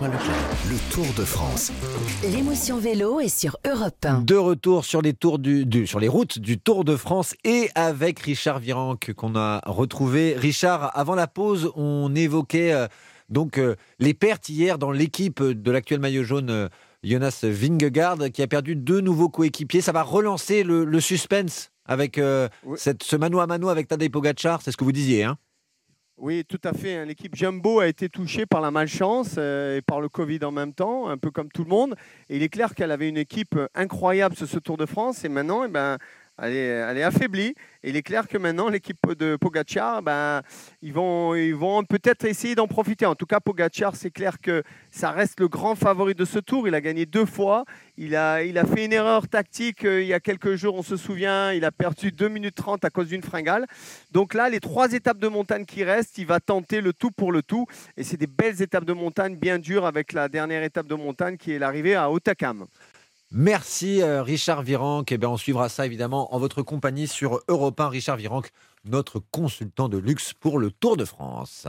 Le Tour de France. L'émotion vélo est sur Europe 1. De retour sur les, tours du, du- sur les routes du Tour de France et avec Richard Virenque qu'on a retrouvé. Richard, avant la pause, on évoquait euh, donc euh, les pertes hier dans l'équipe de l'actuel maillot jaune euh, Jonas Vingegaard qui a perdu deux nouveaux coéquipiers. Ça va relancer le, le suspense avec euh, Oui. cette, ce mano à mano avec Tadej Pogacar, c'est ce que vous disiez. Hein? Oui, tout à fait. hein. L'équipe Jumbo a été touchée par la malchance euh, et par le Covid en même temps, un peu comme tout le monde. Et il est clair qu'elle avait une équipe euh, incroyable sur ce Tour de France et maintenant, eh ben, elle, est, affaiblie. Et il est clair que maintenant, l'équipe de Pogacar, ben, ils vont, ils vont peut-être essayer d'en profiter. En tout cas, Pogacar, c'est clair que ça reste le grand favori de ce Tour. Il a gagné deux fois. Il a, il a fait une erreur tactique euh, il y a quelques jours, on se souvient. Il a perdu 2 minutes 30 à cause d'une fringale. Donc là, les trois étapes de montagne qui restent, il va tenter le tout pour le tout. Et c'est des belles étapes de montagne bien dures avec la dernière étape de montagne qui est l'arrivée à Otakam. Merci euh, Richard Virenque. Eh on suivra ça évidemment en votre compagnie sur Europe 1. Richard Virenque, notre consultant de luxe pour le Tour de France.